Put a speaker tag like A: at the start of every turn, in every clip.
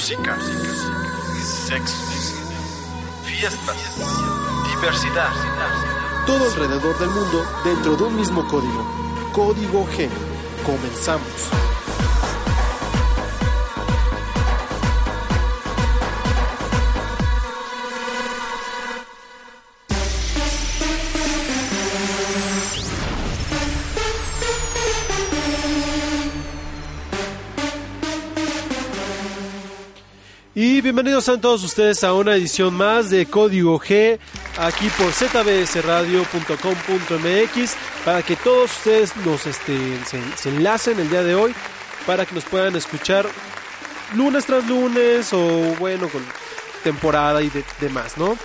A: música, sexo, fiestas, diversidad.
B: Todo alrededor del mundo dentro de un mismo código. Código G. Comenzamos. Bienvenidos a todos ustedes a una edición más de Código G aquí por zbsradio.com.mx para que todos ustedes nos este, se, enlacen el día de hoy para que nos puedan escuchar lunes tras lunes o bueno con temporada y de- demás, ¿no?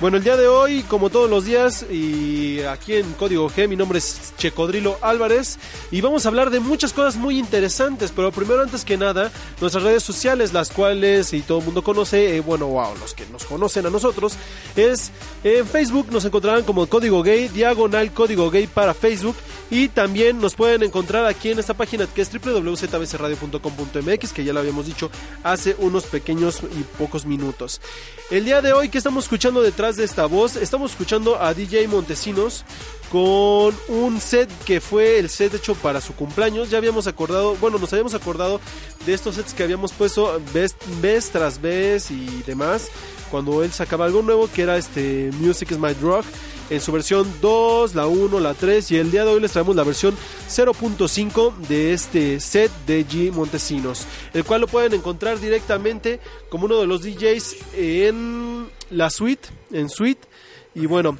B: Bueno, el día de hoy, como todos los días, y aquí en Código G, mi nombre es Checodrilo Álvarez, y vamos a hablar de muchas cosas muy interesantes, pero primero, antes que nada, nuestras redes sociales, las cuales, y todo el mundo conoce, eh, bueno, wow, los que nos conocen a nosotros, es en Facebook, nos encontrarán como Código Gay, diagonal Código Gay para Facebook, y también nos pueden encontrar aquí en esta página que es www.zbcradio.com.mx, que ya lo habíamos dicho hace unos pequeños y pocos minutos. El día de hoy, ¿qué estamos escuchando detrás de esta voz? Estamos escuchando a DJ Montesinos con un set que fue el set hecho para su cumpleaños. Ya habíamos acordado, bueno, nos habíamos acordado de estos sets que habíamos puesto vez, vez tras vez y demás. Cuando él sacaba algo nuevo, que era este Music is My Drug, en su versión 2, la 1, la 3. Y el día de hoy les traemos la versión 0.5 de este set de G Montesinos, el cual lo pueden encontrar directamente como uno de los DJs en la suite, en suite. Y bueno,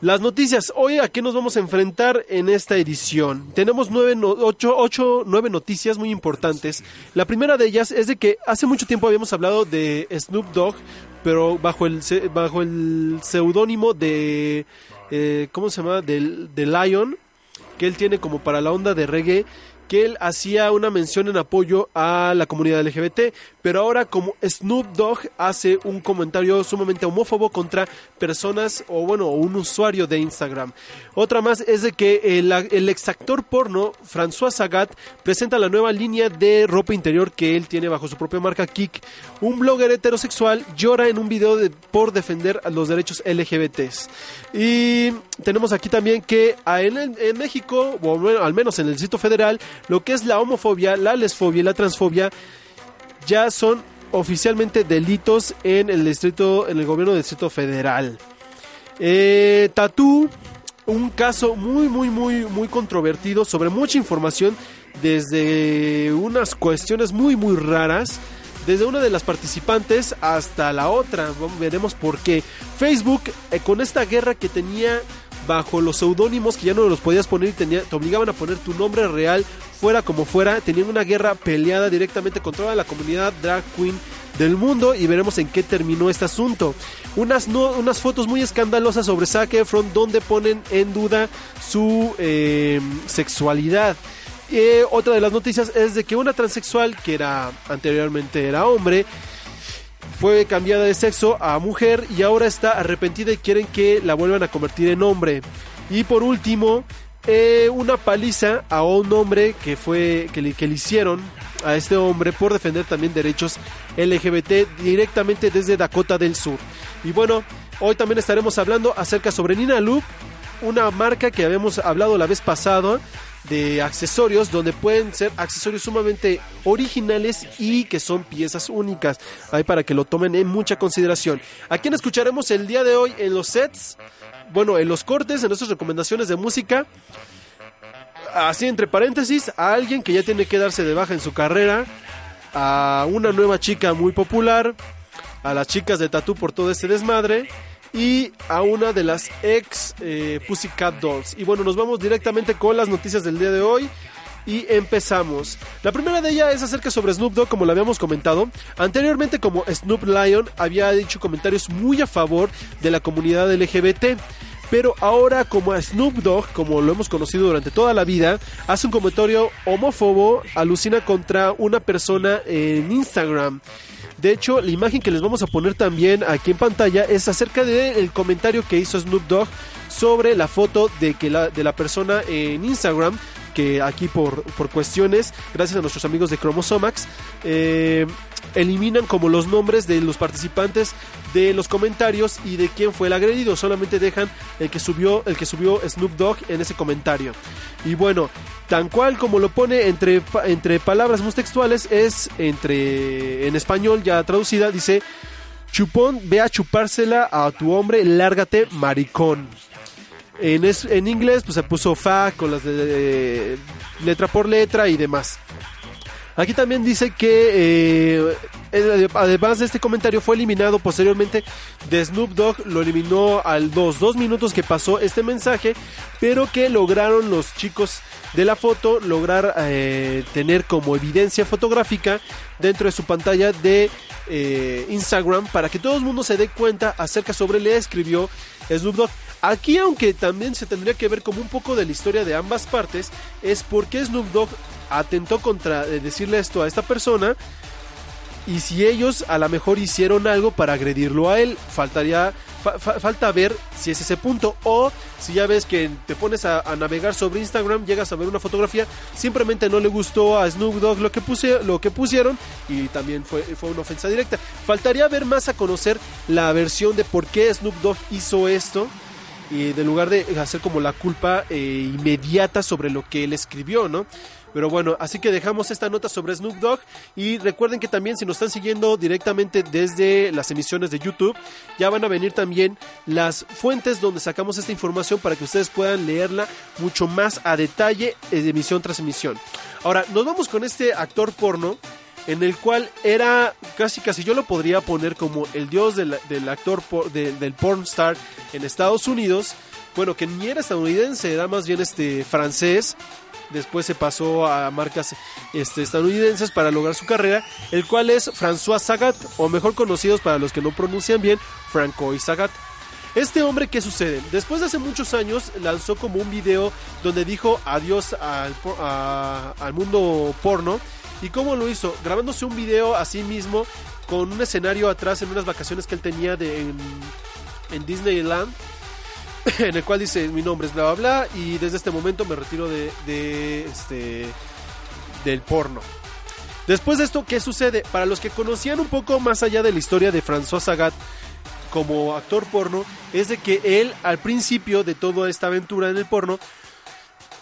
B: las noticias. Hoy a qué nos vamos a enfrentar en esta edición. Tenemos nueve, no- ocho, ocho, nueve noticias muy importantes. La primera de ellas es de que hace mucho tiempo habíamos hablado de Snoop Dogg, pero bajo el bajo el seudónimo de eh, ¿cómo se llama? Del de Lion, que él tiene como para la onda de reggae que él hacía una mención en apoyo a la comunidad LGBT, pero ahora como Snoop Dogg hace un comentario sumamente homófobo contra personas o bueno, un usuario de Instagram. Otra más es de que el, el exactor porno François Sagat presenta la nueva línea de ropa interior que él tiene bajo su propia marca Kik. Un blogger heterosexual llora en un video de- por defender los derechos LGBTs. Y tenemos aquí también que en, México, o bueno, al menos en el Distrito Federal, lo que es la homofobia, la lesfobia y la transfobia ya son oficialmente delitos en el distrito, en el gobierno del Distrito Federal. Eh, Tatú, un caso muy, muy, muy, muy controvertido sobre mucha información desde unas cuestiones muy, muy raras. Desde una de las participantes hasta la otra. Veremos por qué. Facebook, eh, con esta guerra que tenía bajo los seudónimos que ya no los podías poner y te obligaban a poner tu nombre real, fuera como fuera, tenían una guerra peleada directamente con toda la comunidad drag queen del mundo y veremos en qué terminó este asunto. Unas, unas fotos muy escandalosas sobre Zac Efron donde ponen en duda su eh, sexualidad. Eh, otra de las noticias es de que una transexual que era anteriormente era hombre fue cambiada de sexo a mujer y ahora está arrepentida y quieren que la vuelvan a convertir en hombre. Y por último, eh, una paliza a un hombre que fue que le, que le hicieron a este hombre por defender también derechos LGBT directamente desde Dakota del Sur. Y bueno, hoy también estaremos hablando acerca sobre Nina Loop, una marca que habíamos hablado la vez pasada de accesorios donde pueden ser accesorios sumamente originales y que son piezas únicas. Ahí para que lo tomen en mucha consideración. ¿A quién escucharemos el día de hoy en los sets? Bueno, en los cortes, en nuestras recomendaciones de música. Así entre paréntesis, a alguien que ya tiene que darse de baja en su carrera, a una nueva chica muy popular, a las chicas de Tatú por todo este desmadre y a una de las ex eh, Pussycat Dolls. Y bueno, nos vamos directamente con las noticias del día de hoy. y empezamos. La primera de ellas es acerca sobre Snoop Dogg, como lo habíamos comentado. Anteriormente, como Snoop Lion, había dicho comentarios muy a favor de la comunidad LGBT. Pero ahora como Snoop Dogg, como lo hemos conocido durante toda la vida, hace un comentario homófobo, alucina contra una persona en Instagram. De hecho, la imagen que les vamos a poner también aquí en pantalla es acerca del comentario que hizo Snoop Dogg sobre la foto de, que la, de la persona en Instagram que aquí por, por cuestiones, gracias a nuestros amigos de Chromosomax, eh, eliminan como los nombres de los participantes de los comentarios y de quién fue el agredido. Solamente dejan el que subió, el que subió Snoop Dogg en ese comentario. Y bueno, tan cual como lo pone entre, entre palabras muy textuales, es entre en español ya traducida, dice Chupón, ve a chupársela a tu hombre, lárgate, maricón. En, en inglés, pues se puso fa con las de, letra por letra y demás. Aquí también dice que eh, además de este comentario fue eliminado posteriormente de Snoop Dogg, lo eliminó al dos, dos minutos que pasó este mensaje, pero que lograron los chicos de la foto lograr eh, tener como evidencia fotográfica dentro de su pantalla de eh, Instagram para que todo el mundo se dé cuenta acerca sobre le escribió Snoop Dogg. Aquí, aunque también se tendría que ver como un poco de la historia de ambas partes, es porque Snoop Dogg atentó contra eh, decirle esto a esta persona y si ellos a lo mejor hicieron algo para agredirlo a él, faltaría falta ver si es ese punto o si ya ves que te pones a, navegar sobre Instagram, llegas a ver una fotografía, simplemente no le gustó a Snoop Dogg lo que puse, lo que pusieron y también fue, fue una ofensa directa. Faltaría ver más a conocer la versión de por qué Snoop Dogg hizo esto y de lugar de hacer como la culpa eh, inmediata sobre lo que él escribió, ¿no? Pero bueno, así que dejamos esta nota sobre Snoop Dogg y recuerden que también si nos están siguiendo directamente desde las emisiones de YouTube, ya van a venir también las fuentes donde sacamos esta información para que ustedes puedan leerla mucho más a detalle de emisión tras emisión. Ahora, nos vamos con este actor porno en el cual era casi casi yo lo podría poner como el dios del, actor del porn star en Estados Unidos bueno que ni era estadounidense era más bien este francés después se pasó a marcas este, estadounidenses para lograr su carrera, el cual es François Sagat, o mejor conocidos para los que no pronuncian bien, Francois Sagat. Este hombre, ¿qué sucede? Después de hace muchos años lanzó como un video donde dijo adiós al, al mundo porno. ¿Y cómo lo hizo? Grabándose un video a sí mismo con un escenario atrás en unas vacaciones que él tenía de, en, en Disneyland en el cual dice mi nombre es bla bla bla y desde este momento me retiro de, este del porno. Después de esto, ¿qué sucede? Para los que conocían un poco más allá de la historia de François Sagat como actor porno, es de que él al principio de toda esta aventura en el porno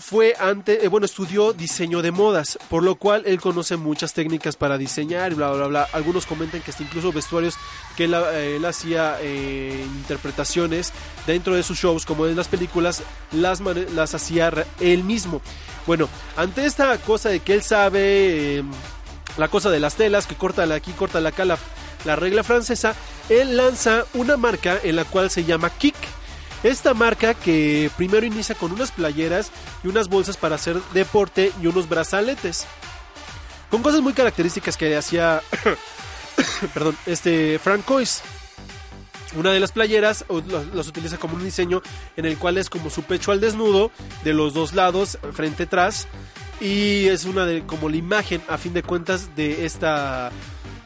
B: fue ante, eh, bueno, estudió diseño de modas, por lo cual él conoce muchas técnicas para diseñar y bla, bla, bla. Algunos comentan que hasta incluso vestuarios que él, eh, hacía eh, interpretaciones dentro de sus shows, como en las películas, las, las hacía él mismo. Bueno, ante esta cosa de que él sabe, la cosa de las telas, que corta aquí, corta acá, la, la regla francesa, él lanza una marca en la cual se llama Kick esta marca que primero inicia con unas playeras y unas bolsas para hacer deporte y unos brazaletes. Con cosas muy características que hacía perdón, este Francois. Una de las playeras las utiliza como un diseño en el cual es como su pecho al desnudo de los dos lados, frente atrás y es una de como la imagen a fin de cuentas de esta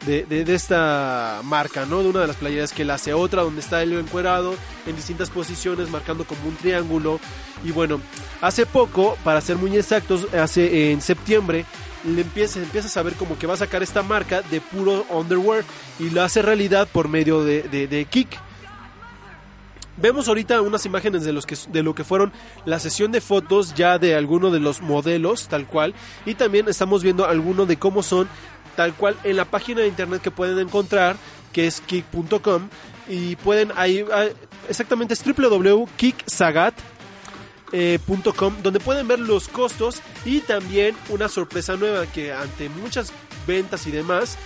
B: de, esta marca, ¿no? De una de las playeras que él hace otra, donde está él encuerado en distintas posiciones, marcando como un triángulo. Y bueno, hace poco, para ser muy exactos, hace en septiembre, le empieza, empieza a saber como que va a sacar esta marca de puro underwear y lo hace realidad por medio de, de, Kik. Vemos ahorita unas imágenes de, los que, de lo que fueron la sesión de fotos ya de alguno de los modelos, tal cual. Y también estamos viendo alguno de cómo son tal cual en la página de internet que pueden encontrar, que es kick.com, y pueden ahí, ah, exactamente es www.kicksagat.com, eh, donde pueden ver los costos y también una sorpresa nueva que ante muchas ventas y demás,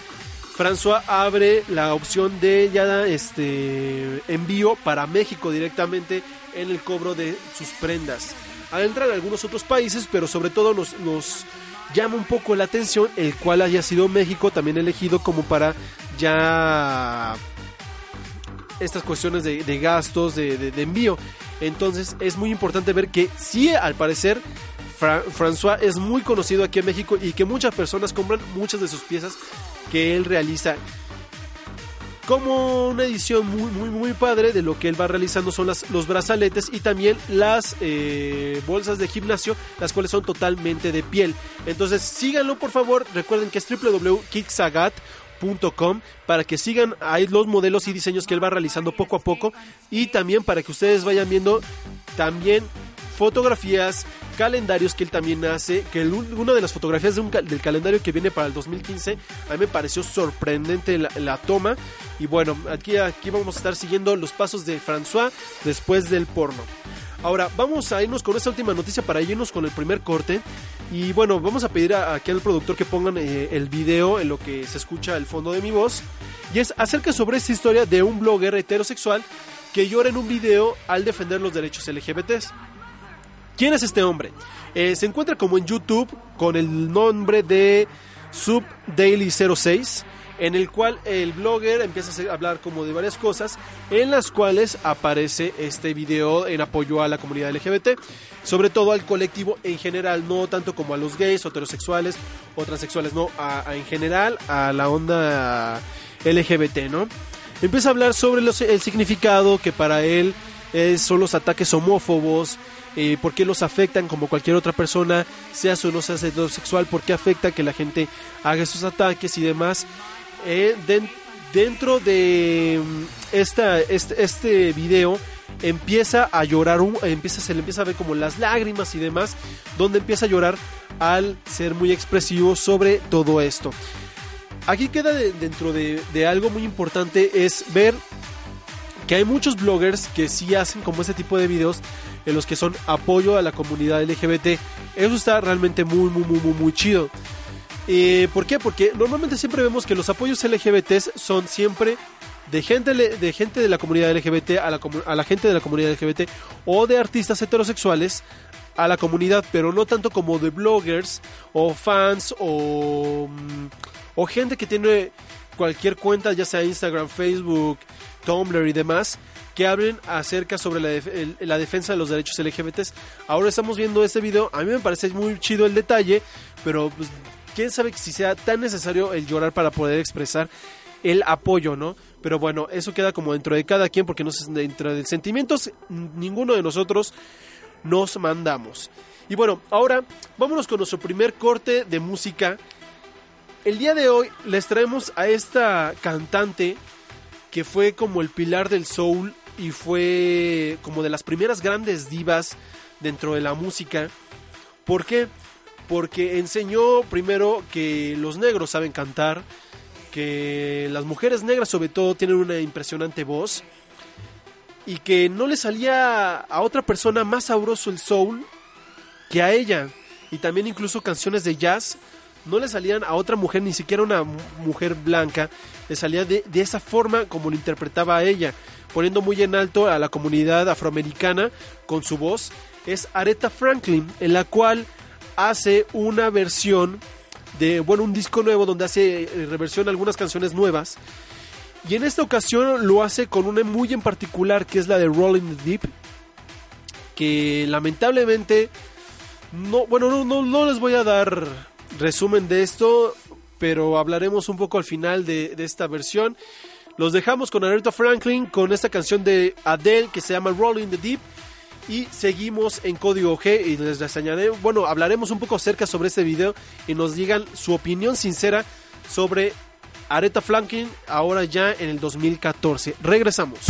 B: François abre la opción de ya este envío para México directamente en el cobro de sus prendas. adentra en algunos otros países, pero sobre todo nos, nos llama un poco la atención el cual haya sido México también elegido como para ya estas cuestiones de, de gastos, de, de- envío. Entonces es muy importante ver que sí, al parecer, Fra- François es muy conocido aquí en México y que muchas personas compran muchas de sus piezas que él realiza. Como una edición muy, muy, muy padre de lo que él va realizando son las, los brazaletes y también las eh, bolsas de gimnasio, las cuales son totalmente de piel. Entonces síganlo por favor, recuerden que es www.kicksagat.com para que sigan ahí los modelos y diseños que él va realizando poco a poco y también para que ustedes vayan viendo también fotografías, calendarios que él también hace, que una de las fotografías del calendario que viene para el 2015, a mí me pareció sorprendente la, toma. Y bueno, aquí, aquí vamos a estar siguiendo los pasos de François después del porno. Ahora, vamos a irnos con esta última noticia para irnos con el primer corte. Y bueno, vamos a pedir aquí al productor que pongan eh, el video en lo que se escucha el fondo de mi voz. Y es acerca sobre esta historia de un blogger heterosexual que llora en un video al defender los derechos LGBTs. ¿Quién es este hombre? Eh, se encuentra como en YouTube con el nombre de SubDaily06, en el cual el blogger empieza a hablar como de varias cosas, en las cuales aparece este video en apoyo a la comunidad LGBT, sobre todo al colectivo en general, no tanto como a los gays, heterosexuales o transexuales, no, a- en general a la onda LGBT, ¿no? Empieza a hablar sobre el significado que para él son los ataques homófobos, eh, por qué los afectan como cualquier otra persona, sea o no sea heterosexual, por qué afecta que la gente haga esos ataques y demás. Eh, den- dentro de mm, esta, este, este video empieza a llorar, empieza, se le empieza a ver como las lágrimas y demás, donde empieza a llorar al ser muy expresivo sobre todo esto. Aquí queda de- dentro de, de algo muy importante es ver que hay muchos bloggers que sí hacen como este tipo de videos en los que son apoyo a la comunidad LGBT. Eso está realmente muy, muy, muy, muy, chido. Eh, ¿Por qué? Porque normalmente siempre vemos que los apoyos LGBTs son siempre de gente, de gente de la comunidad LGBT a la, gente de la comunidad LGBT o de artistas heterosexuales a la comunidad, pero no tanto como de bloggers o fans o, mm, o gente que tiene cualquier cuenta, ya sea Instagram, Facebook, Tumblr y demás, que hablen acerca sobre la, defensa de los derechos LGBTs. Ahora estamos viendo este video, a mí me parece muy chido el detalle, pero pues, quién sabe si sea tan necesario el llorar para poder expresar el apoyo, ¿no? Pero bueno, eso queda como dentro de cada quien, porque no dentro de sentimientos, ninguno de nosotros nos mandamos. Y bueno, ahora vámonos con nuestro primer corte de música. El día de hoy les traemos a esta cantante que fue como el pilar del soul y fue como de las primeras grandes divas dentro de la música. ¿Por qué? Porque enseñó primero que los negros saben cantar, que las mujeres negras sobre todo tienen una impresionante voz y que no le salía a otra persona más sabroso el soul que a ella. Y también incluso canciones de jazz no le salían a otra mujer, ni siquiera una mu- mujer blanca, le salía de, de esa forma como lo interpretaba a ella, poniendo muy en alto a la comunidad afroamericana con su voz. Es Aretha Franklin, en la cual hace una versión de, bueno, un disco nuevo donde hace eh, reversión a algunas canciones nuevas. Y en esta ocasión lo hace con una muy en particular que es la de Rolling the Deep. Que lamentablemente no, bueno, no, no, no les voy a dar resumen de esto, pero hablaremos un poco al final de, de esta versión. Los dejamos con Aretha Franklin con esta canción de Adele que se llama Rolling the Deep. Y seguimos en código G y les reseñaré, bueno, hablaremos un poco acerca sobre este video y nos digan su opinión sincera sobre Aretha Franklin ahora ya en el 2014. Regresamos.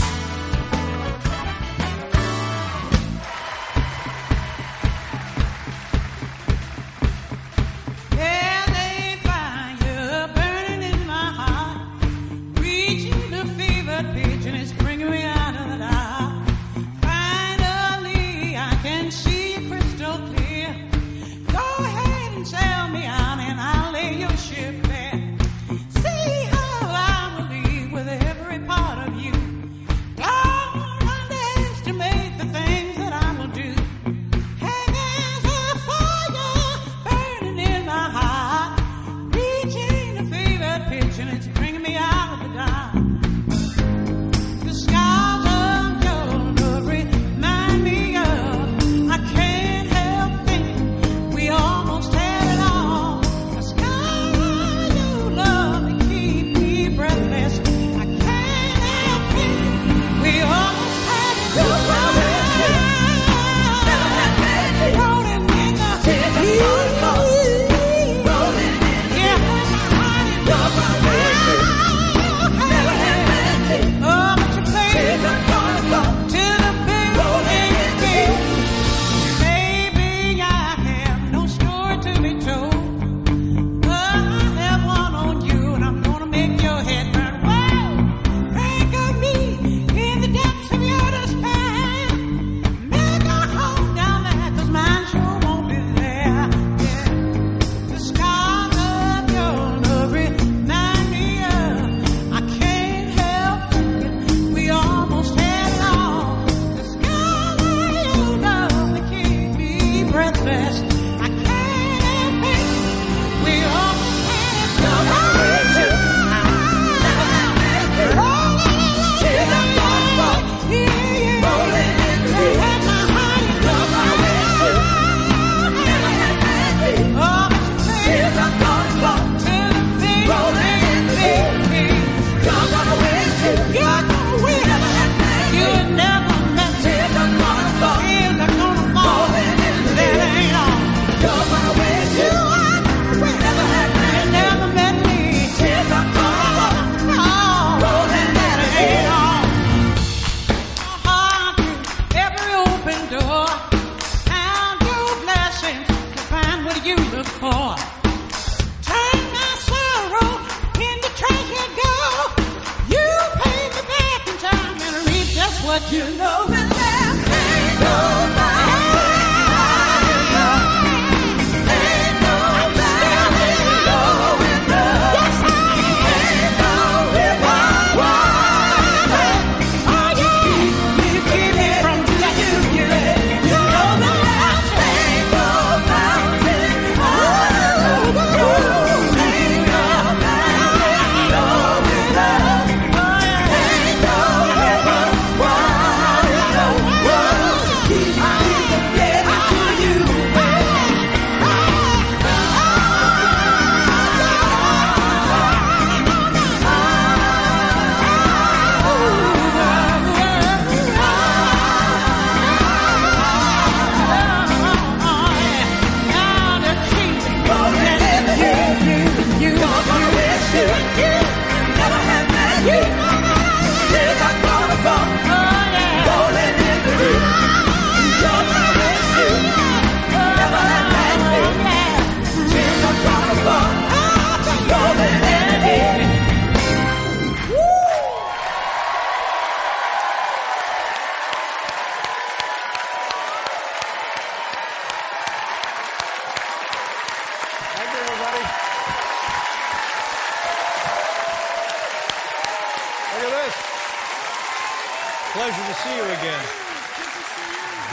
C: See you
D: again.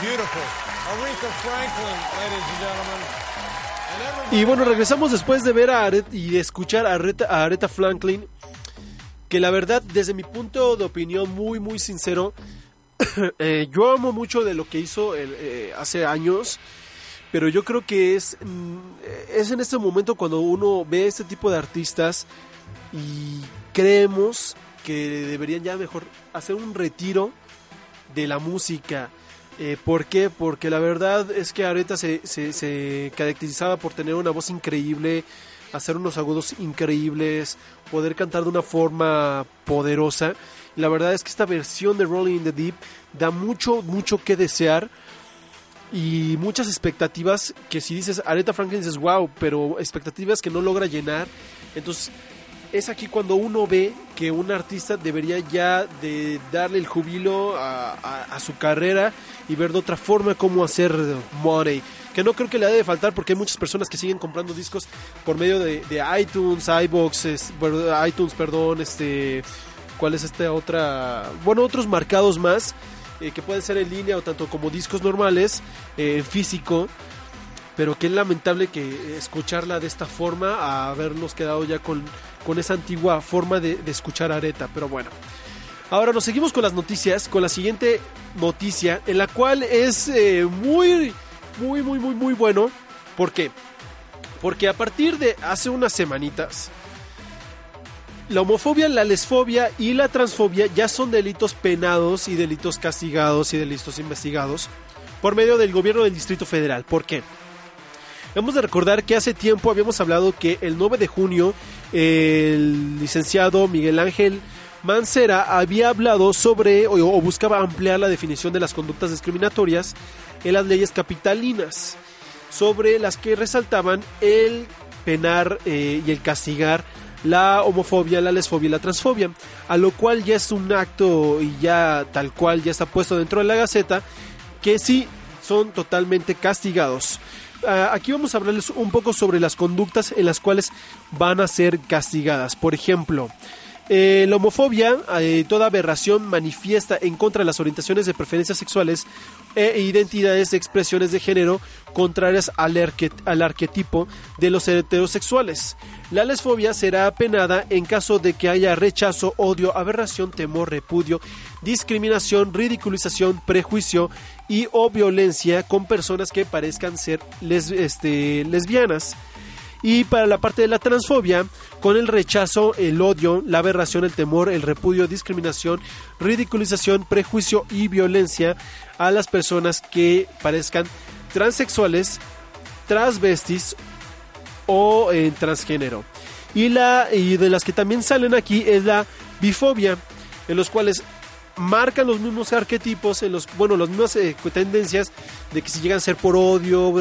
D: Beautiful. Aretha Franklin, ladies and gentlemen.
B: Y bueno, regresamos después de ver a Aret- y de escuchar a Aretha, Franklin, que la verdad, desde mi punto de opinión muy, muy sincero, eh, yo amo mucho de lo que hizo eh, hace años, pero yo creo que es, mm, es en este momento cuando uno ve este tipo de artistas y creemos que deberían ya mejor hacer un retiro de la música. Eh, ¿Por qué? Porque la verdad es que Aretha se, se, caracterizaba por tener una voz increíble, hacer unos agudos increíbles, poder cantar de una forma poderosa. La verdad es que esta versión de Rolling in the Deep da mucho, mucho que desear y muchas expectativas que si dices Aretha Franklin dices wow, pero expectativas que no logra llenar. Entonces es aquí cuando uno ve que un artista debería ya de darle el jubilo a, su carrera y ver de otra forma cómo hacer money. Que no creo que le haya de faltar porque hay muchas personas que siguen comprando discos por medio de, iTunes, iBox, es- bueno, iTunes, perdón, este, ¿cuál es esta otra? Bueno, otros marcados más eh, que pueden ser en línea o tanto como discos normales, eh, físico pero qué lamentable que escucharla de esta forma a habernos quedado ya con, con esa antigua forma de, de escuchar Areta, pero bueno. Ahora nos seguimos con las noticias, con la siguiente noticia, en la cual es eh, muy, muy, muy, muy, muy bueno. ¿Por qué? Porque a partir de hace unas semanitas, la homofobia, la lesfobia y la transfobia ya son delitos penados y delitos castigados y delitos investigados por medio del gobierno del Distrito Federal. ¿Por qué? Hemos de recordar que hace tiempo habíamos hablado que el 9 de junio el licenciado Miguel Ángel Mancera había hablado sobre o, buscaba ampliar la definición de las conductas discriminatorias en las leyes capitalinas, sobre las que resaltaban el penar eh, y el castigar la homofobia, la lesfobia y la transfobia, a lo cual ya es un acto y ya tal cual ya está puesto dentro de la Gaceta, que sí son totalmente castigados. Aquí vamos a hablarles un poco sobre las conductas en las cuales van a ser castigadas. Por ejemplo, eh, la homofobia, eh, toda aberración manifiesta en contra de las orientaciones de preferencias sexuales e identidades de expresiones de género contrarias al, arque- al arquetipo de los heterosexuales. La lesfobia será penada en caso de que haya rechazo, odio, aberración, temor, repudio, discriminación, ridiculización, prejuicio y o violencia con personas que parezcan ser este, lesbianas. Y para la parte de la transfobia, con el rechazo, el odio, la aberración, el temor, el repudio, discriminación, ridiculización, prejuicio y violencia a las personas que parezcan transexuales, transvestis o en transgénero. Y, la, y de las que también salen aquí es la bifobia, en los cuales marcan los mismos arquetipos, bueno, las mismas eh, tendencias de que si llegan a ser por odio,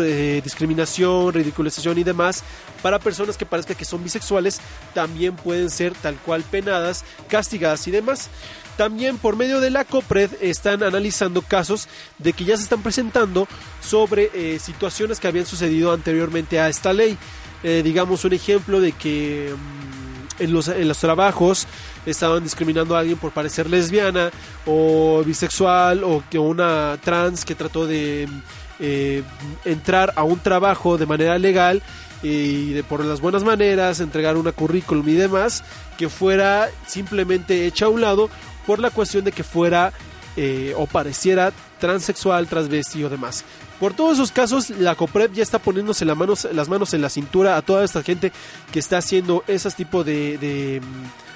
B: discriminación, ridiculización y demás, para personas que parezca que son bisexuales, también pueden ser tal cual penadas, castigadas y demás. También por medio de la COPRED están analizando casos de que ya se están presentando sobre eh, situaciones que habían sucedido anteriormente a esta ley. Eh, digamos un ejemplo de que mm, en, los, en los trabajos estaban discriminando a alguien por parecer lesbiana o bisexual o que una trans que trató de eh, entrar a un trabajo de manera legal y de, por las buenas maneras, entregar una currículum y demás, que fuera simplemente hecha a un lado por la cuestión de que fuera eh, o pareciera transexual, transvesti o demás. Por todos esos casos, la COPREP ya está poniéndose las manos, las manos en la cintura a toda esta gente que está haciendo esos tipos de, de,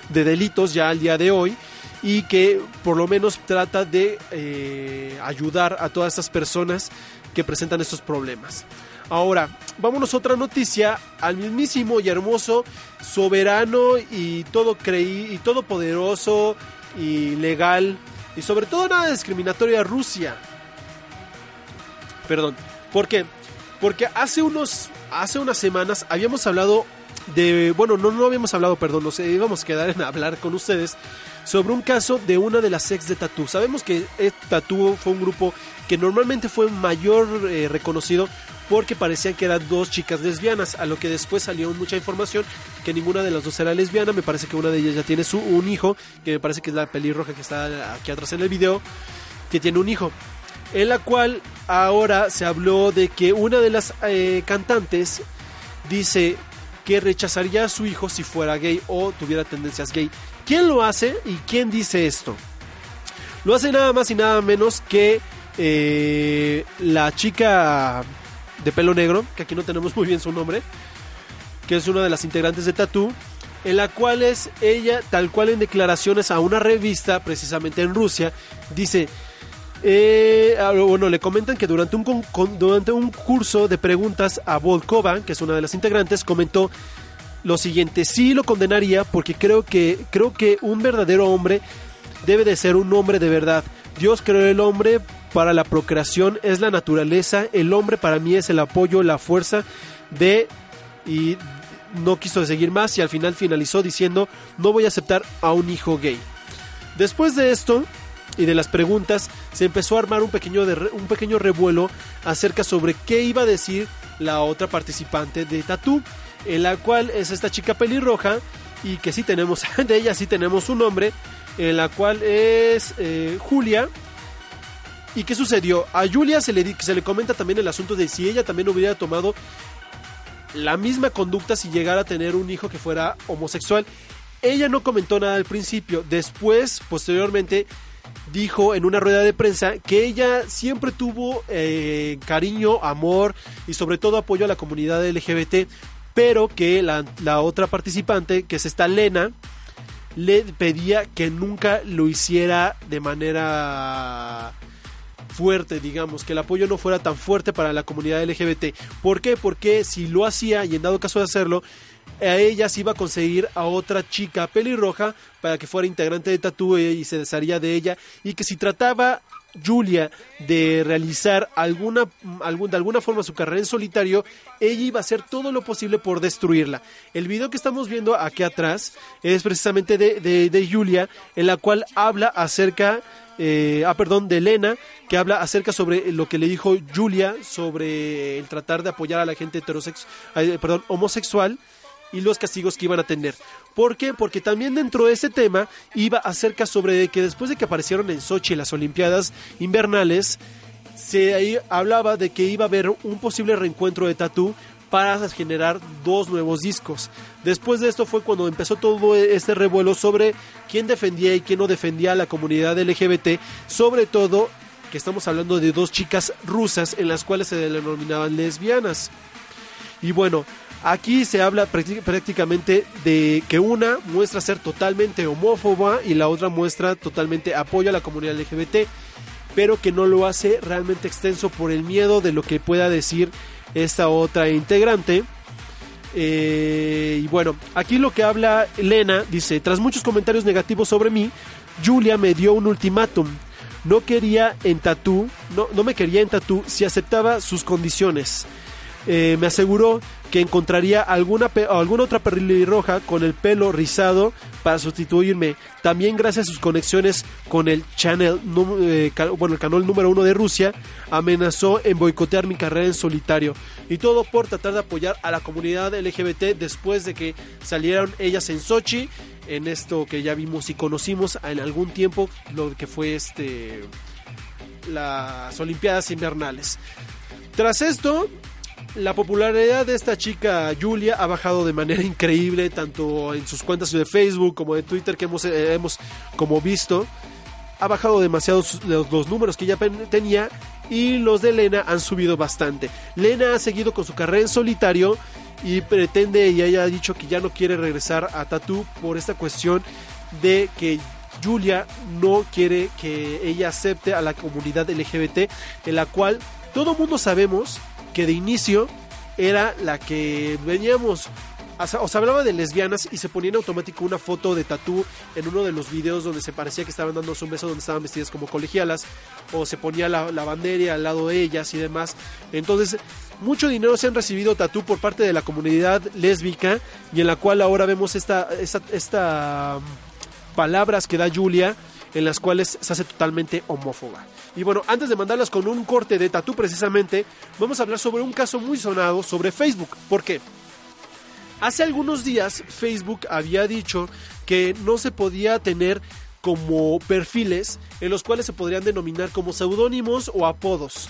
B: de delitos ya al día de hoy y que por lo menos trata de eh, ayudar a todas estas personas que presentan estos problemas. Ahora, vámonos a otra noticia al mismísimo y hermoso, soberano y todo creí y todopoderoso y legal y sobre todo nada discriminatoria Rusia. Perdón, ¿por qué? Porque hace unos hace unas semanas habíamos hablado de bueno, no no habíamos hablado, perdón, nos íbamos a quedar en hablar con ustedes sobre un caso de una de las ex de Tatú. Sabemos que Tatú fue un grupo que normalmente fue mayor eh, reconocido porque parecían que eran dos chicas lesbianas, a lo que después salió mucha información que ninguna de las dos era lesbiana, me parece que una de ellas ya tiene su, un hijo, que me parece que es la pelirroja que está aquí atrás en el video, que tiene un hijo, en la cual ahora se habló de que una de las eh, cantantes dice que rechazaría a su hijo si fuera gay o tuviera tendencias gay. ¿Quién lo hace y quién dice esto? Lo hace nada más y nada menos que eh, la chica de pelo negro, que aquí no tenemos muy bien su nombre, que es una de las integrantes de Tattoo, en la cual es ella, tal cual en declaraciones a una revista, precisamente en Rusia, dice, eh, ah, bueno, le comentan que durante un, durante un curso de preguntas a Volkova, que es una de las integrantes, comentó lo siguiente, sí lo condenaría porque creo que, creo que un verdadero hombre debe de ser un hombre de verdad. Dios creó el hombre para la procreación, es la naturaleza, el hombre para mí es el apoyo, la fuerza de... y no quiso seguir más y al final finalizó diciendo no voy a aceptar a un hijo gay. Después de esto y de las preguntas, se empezó a armar un pequeño, un pequeño revuelo acerca sobre qué iba a decir la otra participante de Tatú, en la cual es esta chica pelirroja y que sí tenemos, de ella sí tenemos un nombre, en la cual es eh, Julia. ¿Y qué sucedió? A Julia se le, se le comenta también el asunto de si ella también hubiera tomado la misma conducta si llegara a tener un hijo que fuera homosexual. Ella no comentó nada al principio, después, posteriormente, dijo en una rueda de prensa que ella siempre tuvo eh, cariño, amor y sobre todo apoyo a la comunidad LGBT, pero que la, la otra participante, que es esta Lena, le pedía que nunca lo hiciera de manera fuerte, digamos, que el apoyo no fuera tan fuerte para la comunidad LGBT. ¿Por qué? Porque si lo hacía y en dado caso de hacerlo, a ella se iba a conseguir a otra chica pelirroja para que fuera integrante de Tatú y se desharía de ella y que si trataba Julia de realizar alguna, algún, de alguna forma su carrera en solitario, ella iba a hacer todo lo posible por destruirla. El video que estamos viendo aquí atrás es precisamente de, de, de Julia, en la cual habla acerca, eh, ah, perdón, de Elena, que habla acerca sobre lo que le dijo Julia sobre el tratar de apoyar a la gente heterosexual, perdón, homosexual y los castigos que iban a tener. ¿Por qué? Porque también dentro de ese tema iba acerca sobre que después de que aparecieron en Sochi las Olimpiadas invernales, se hablaba de que iba a haber un posible reencuentro de Tatú para generar dos nuevos discos. Después de esto fue cuando empezó todo este revuelo sobre quién defendía y quién no defendía a la comunidad LGBT, sobre todo que estamos hablando de dos chicas rusas en las cuales se denominaban lesbianas. Y bueno, Aquí se habla prácticamente de que una muestra ser totalmente homófoba y la otra muestra totalmente apoyo a la comunidad LGBT, pero que no lo hace realmente extenso por el miedo de lo que pueda decir esta otra integrante. Eh, y bueno, aquí lo que habla Elena dice, tras muchos comentarios negativos sobre mí, Julia me dio un ultimátum. No quería en tatú, no, no me quería en tatú si aceptaba sus condiciones. Eh, me aseguró que encontraría alguna, alguna otra pelirroja con el pelo rizado para sustituirme. También gracias a sus conexiones con el channel, eh, bueno, el canal número uno de Rusia, amenazó en boicotear mi carrera en solitario. Y todo por tratar de apoyar a la comunidad LGBT después de que salieron ellas en Sochi, en esto que ya vimos y conocimos en algún tiempo, lo que fue este las Olimpiadas Invernales. Tras esto, la popularidad de esta chica Julia ha bajado de manera increíble, tanto en sus cuentas de Facebook como de Twitter que hemos, eh, hemos como visto. Ha bajado demasiado los, números que ya tenía y los de Lena han subido bastante. Lena ha seguido con su carrera en solitario y pretende y ella ha dicho que ya no quiere regresar a Tattoo por esta cuestión de que Julia no quiere que ella acepte a la comunidad LGBT, en la cual todo mundo sabemos que de inicio era la que veníamos o sea, hablaba de lesbianas y se ponía en automático una foto de tatú en uno de los videos donde se parecía que estaban dándose un beso donde estaban vestidas como colegialas o se ponía la, la bandera al lado de ellas y demás. Entonces mucho dinero se han recibido tatú por parte de la comunidad lésbica y en la cual ahora vemos esta, esta, esta palabras que da Julia en las cuales se hace totalmente homófoba. Y bueno, antes de mandarlas con un corte de tatú precisamente, vamos a hablar sobre un caso muy sonado sobre Facebook. ¿Por qué? Hace algunos días Facebook había dicho que no se podía tener como perfiles en los cuales se podrían denominar como seudónimos o apodos.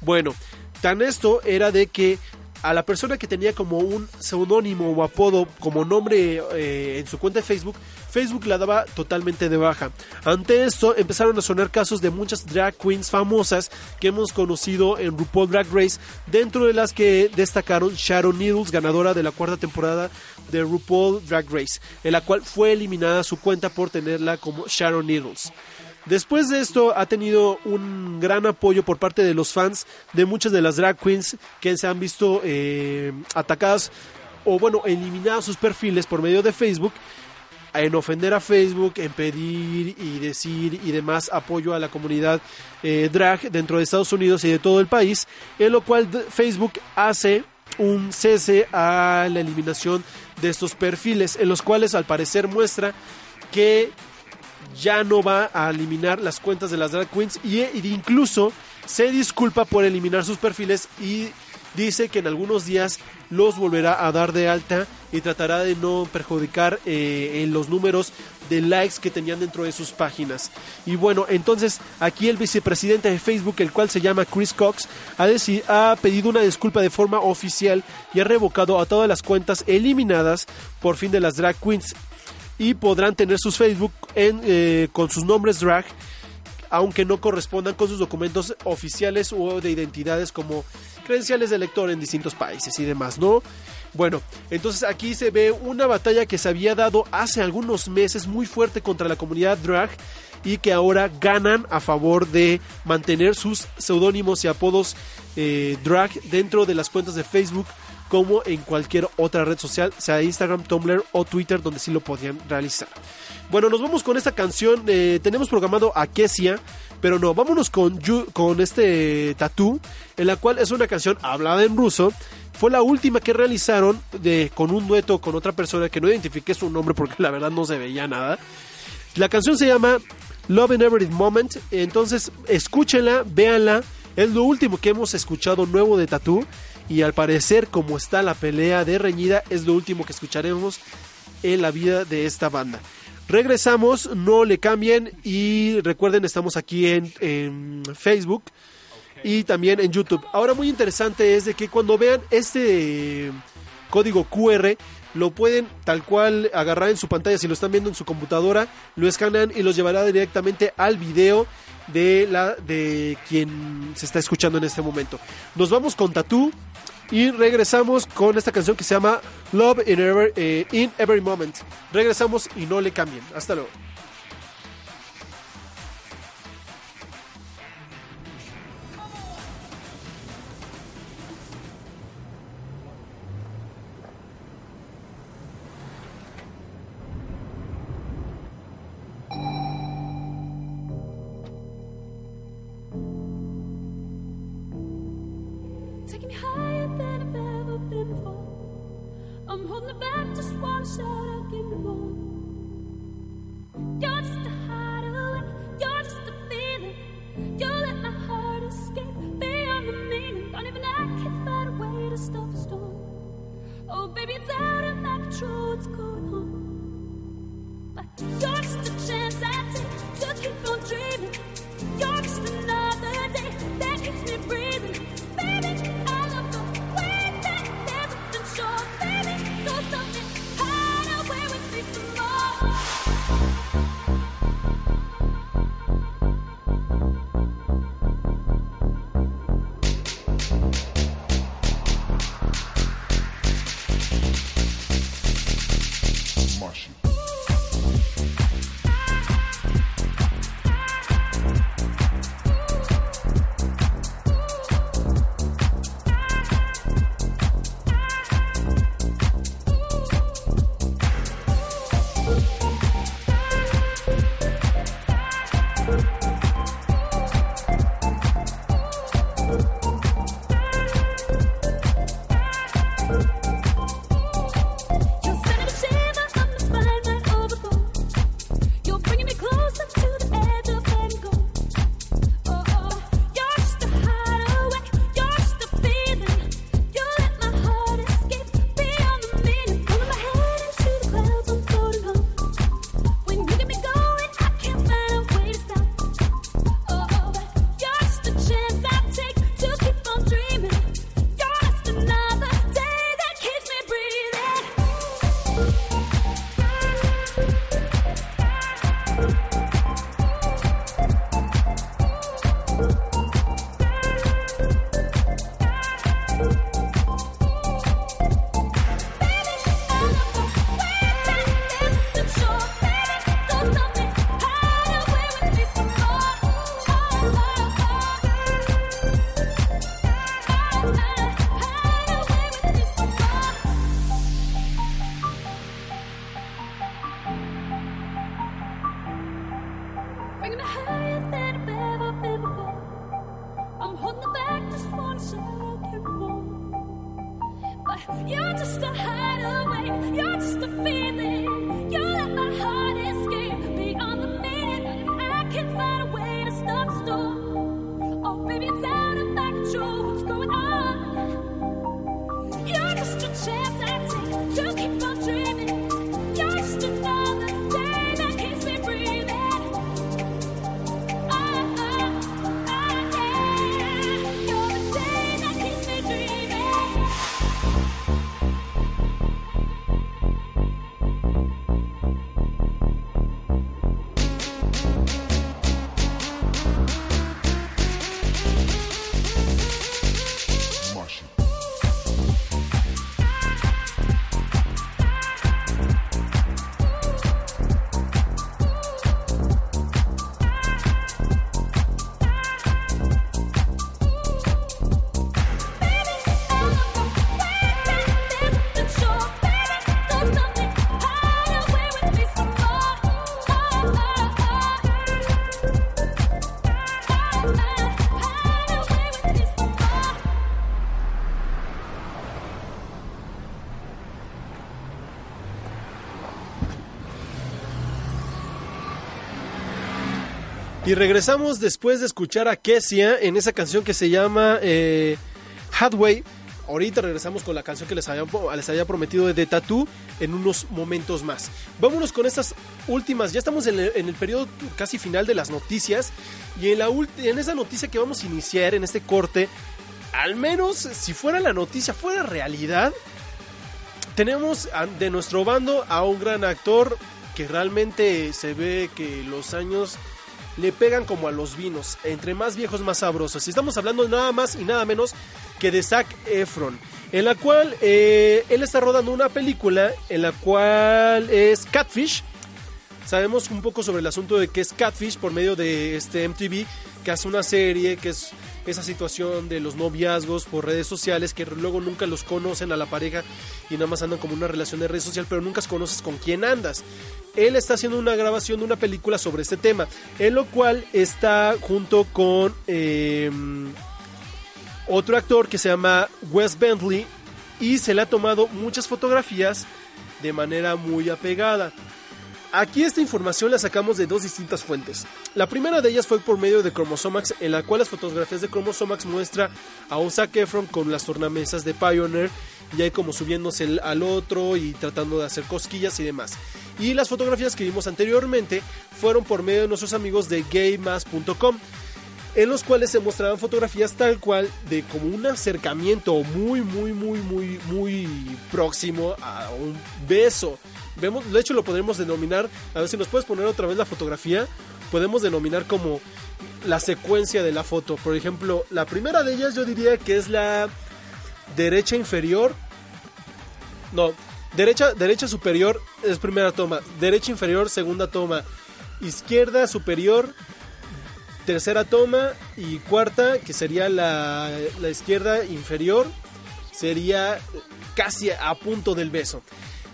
B: Bueno, tan esto era de que a la persona que tenía como un seudónimo o apodo como nombre eh, en su cuenta de Facebook, Facebook la daba totalmente de baja. Ante esto empezaron a sonar casos de muchas drag queens famosas que hemos conocido en RuPaul Drag Race, dentro de las que destacaron Sharon Needles, ganadora de la cuarta temporada de RuPaul Drag Race, en la cual fue eliminada su cuenta por tenerla como Sharon Needles. Después de esto ha tenido un gran apoyo por parte de los fans de muchas de las drag queens que se han visto eh, atacadas o bueno, eliminadas sus perfiles por medio de Facebook en ofender a Facebook, en pedir y decir y demás apoyo a la comunidad eh, drag dentro de Estados Unidos y de todo el país, en lo cual Facebook hace un cese a la eliminación de estos perfiles, en los cuales al parecer muestra que ya no va a eliminar las cuentas de las drag queens y, y incluso se disculpa por eliminar sus perfiles y dice que en algunos días los volverá a dar de alta y tratará de no perjudicar eh, en los números de likes que tenían dentro de sus páginas. Y bueno, entonces aquí el vicepresidente de Facebook, el cual se llama Chris Cox, ha, ha pedido una disculpa de forma oficial y ha revocado a todas las cuentas eliminadas por fin de las drag queens y podrán tener sus Facebook eh, con sus nombres drag aunque no correspondan con sus documentos oficiales o de identidades como credenciales de lector en distintos países y demás, ¿no? Bueno, entonces aquí se ve una batalla que se había dado hace algunos meses muy fuerte contra la comunidad drag y que ahora ganan a favor de mantener sus seudónimos y apodos eh, drag dentro de las cuentas de Facebook como en cualquier otra red social, sea Instagram, Tumblr o Twitter, donde sí lo podían realizar. Bueno, nos vamos con esta canción. eh, tenemos programado a Kesia, pero no, vámonos con, con este Tattoo, en la cual es una canción hablada en ruso. Fue la última que realizaron de, con un dueto con otra persona que no identifiqué su nombre porque la verdad no se veía nada. La canción se llama Love in Every Moment. Entonces, escúchenla, véanla. Es lo último que hemos escuchado nuevo de Tattoo. Y al parecer, como está la pelea de reñida, es lo último que escucharemos en la vida de esta banda. Regresamos, no le cambien y recuerden, estamos aquí en, Facebook y también en YouTube. Ahora muy interesante es de que cuando vean este código QR lo pueden tal cual agarrar en su pantalla si lo están viendo en su computadora, lo escanean y los llevará directamente al video de la de quien se está escuchando en este momento. Nos vamos con Tattoo y regresamos con esta canción que se llama Love in, Ever- eh, in Every Moment. Regresamos y no le cambien. Hasta luego. Y regresamos después de escuchar a Kessia en esa canción que se llama eh. Ahorita regresamos con la canción que les había, les había prometido de Tattoo en unos momentos más. Vámonos con estas últimas. Ya estamos en el, en el periodo casi final de las noticias. Y en, la en esa noticia que vamos a iniciar en este corte, al menos si fuera la noticia, fuera realidad, tenemos de nuestro bando a un gran actor que realmente se ve que los años le pegan como a los vinos, entre más viejos más sabrosos. Y estamos hablando nada más y nada menos que de Zac Efron, en la cual eh, él está rodando una película en la cual es Catfish. Sabemos un poco sobre el asunto de que es Catfish por medio de este MTV, que hace una serie que es esa situación de los noviazgos por redes sociales, que luego nunca los conocen a la pareja y nada más andan como una relación de red social, pero nunca conoces con quién andas. Él está haciendo una grabación de una película sobre este tema, en lo cual está junto con eh, otro actor que se llama Wes Bentley y se le ha tomado muchas fotografías de manera muy apegada. Aquí esta información la sacamos de dos distintas fuentes. La primera de ellas fue por medio de Chromosomax, en la cual las fotografías de Chromosomax muestra a un Zac Efron con las tornamesas de Pioneer y ahí como subiéndose al otro y tratando de hacer cosquillas y demás. Y las fotografías que vimos anteriormente fueron por medio de nuestros amigos de gaymas.com en los cuales se mostraban fotografías tal cual de como un acercamiento muy muy muy muy muy próximo a un beso. Vemos, de hecho lo podemos denominar, a ver si nos puedes poner otra vez la fotografía, podemos denominar como la secuencia de la foto. Por ejemplo, la primera de ellas yo diría que es la derecha inferior. No, derecha derecha superior es primera toma, derecha inferior segunda toma, izquierda superior tercera toma y cuarta, que sería la, la izquierda inferior, sería casi a punto del beso.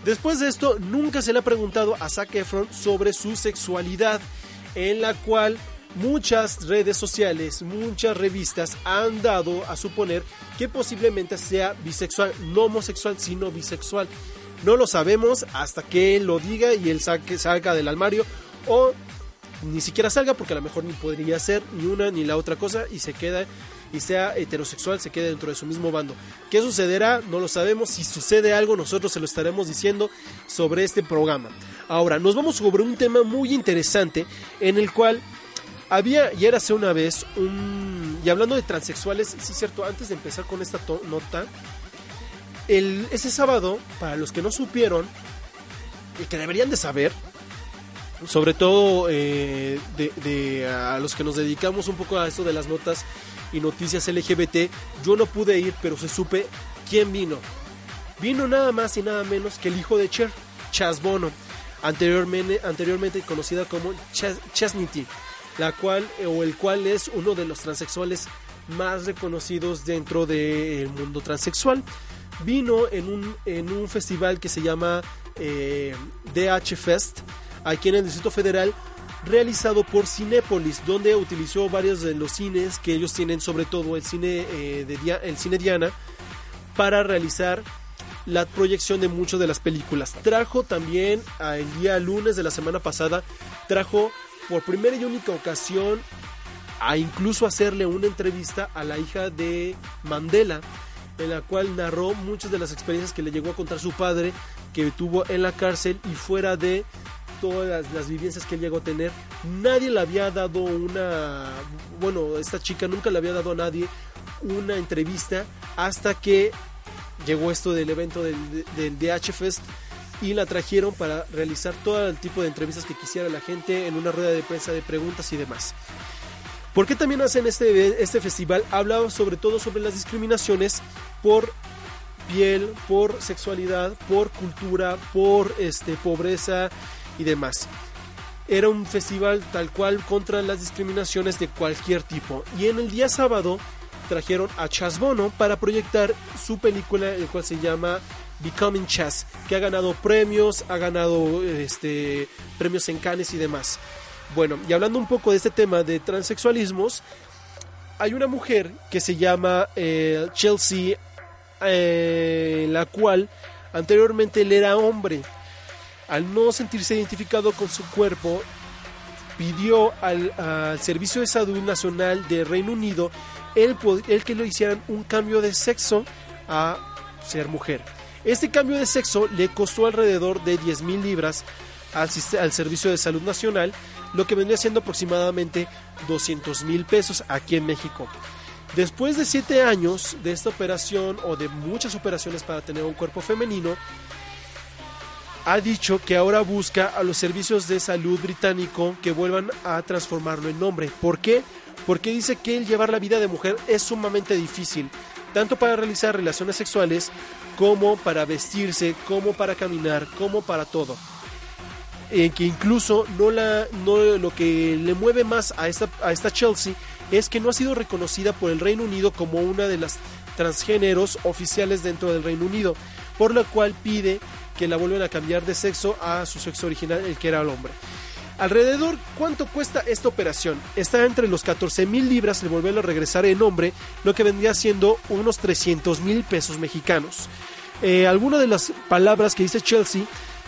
B: Después de esto, nunca se le ha preguntado a Zac Efron sobre su sexualidad, en la cual muchas redes sociales, muchas revistas han dado a suponer que posiblemente sea bisexual, no homosexual, sino bisexual. No lo sabemos hasta que él lo diga y él saque, salga del armario o ni siquiera salga porque a lo mejor ni podría ser ni una ni la otra cosa y se queda y sea heterosexual se queda dentro de su mismo bando. ¿Qué sucederá? No lo sabemos. Si sucede algo, nosotros se lo estaremos diciendo sobre este programa. Ahora, nos vamos sobre un tema muy interesante en el cual había, y era hace una vez, un... Y hablando de transexuales, sí es cierto, antes de empezar con esta nota, el, ese sábado, para los que no supieron, y que deberían de saber, sobre todo eh, de a los que nos dedicamos un poco a esto de las notas y noticias LGBT, yo no pude ir, pero se supe quién vino. Vino nada más y nada menos que el hijo de Cher, Chas Bono, anteriormente, anteriormente conocida como Chas- Chasnity, la cual o el cual es uno de los transexuales más reconocidos dentro del mundo transexual. Vino en un, festival que se llama eh, DH Fest, aquí en el Distrito Federal, realizado por Cinépolis, donde utilizó varios de los cines que ellos tienen, sobre todo el cine, eh, de el cine Diana, para realizar la proyección de muchas de las películas. Trajo también el día lunes de la semana pasada, trajo por primera y única ocasión a incluso hacerle una entrevista a la hija de Mandela, en la cual narró muchas de las experiencias que le llegó a contar su padre que tuvo en la cárcel y fuera de todas las, vivencias que él llegó a tener. Nadie le había dado una, bueno, esta chica nunca le había dado a nadie una entrevista hasta que llegó esto del evento del, del DH Fest y la trajeron para realizar todo el tipo de entrevistas que quisiera la gente en una rueda de prensa de preguntas y demás. ¿Por qué también hacen este, este festival? Habla sobre todo sobre las discriminaciones por piel, por sexualidad, por cultura, por este, pobreza y demás. Era un festival tal cual contra las discriminaciones de cualquier tipo. Y en el día sábado trajeron a Chas Bono para proyectar su película, el cual se llama Becoming Chas, que ha ganado premios, ha ganado este, premios en Cannes y demás. Bueno, y hablando un poco de este tema de transexualismos, hay una mujer que se llama eh, Chelsea, eh, la cual anteriormente él era hombre. Al no sentirse identificado con su cuerpo, pidió al, Servicio de Salud Nacional de Reino Unido el, que le hicieran un cambio de sexo a ser mujer. Este cambio de sexo le costó alrededor de 10 mil libras al Servicio de Salud Nacional, lo que vendría siendo aproximadamente 200 mil pesos aquí en México. Después de 7 años de esta operación o de muchas operaciones para tener un cuerpo femenino, ha dicho que ahora busca a los servicios de salud británico que vuelvan a transformarlo en hombre. ¿Por qué? Porque dice que el llevar la vida de mujer es sumamente difícil, tanto para realizar relaciones sexuales como para vestirse, como para caminar, como para todo. En que incluso no la, no, lo que le mueve más a esta, a esta Chelsea es que no ha sido reconocida por el Reino Unido como una de las transgéneros oficiales dentro del Reino Unido, por lo cual pide que la vuelvan a cambiar de sexo a su sexo original, el que era el hombre. Alrededor, ¿cuánto cuesta esta operación? Está entre los 14 mil libras el volverlo a regresar en hombre, lo que vendría siendo unos 300 mil pesos mexicanos. Eh, alguna de las palabras que dice Chelsea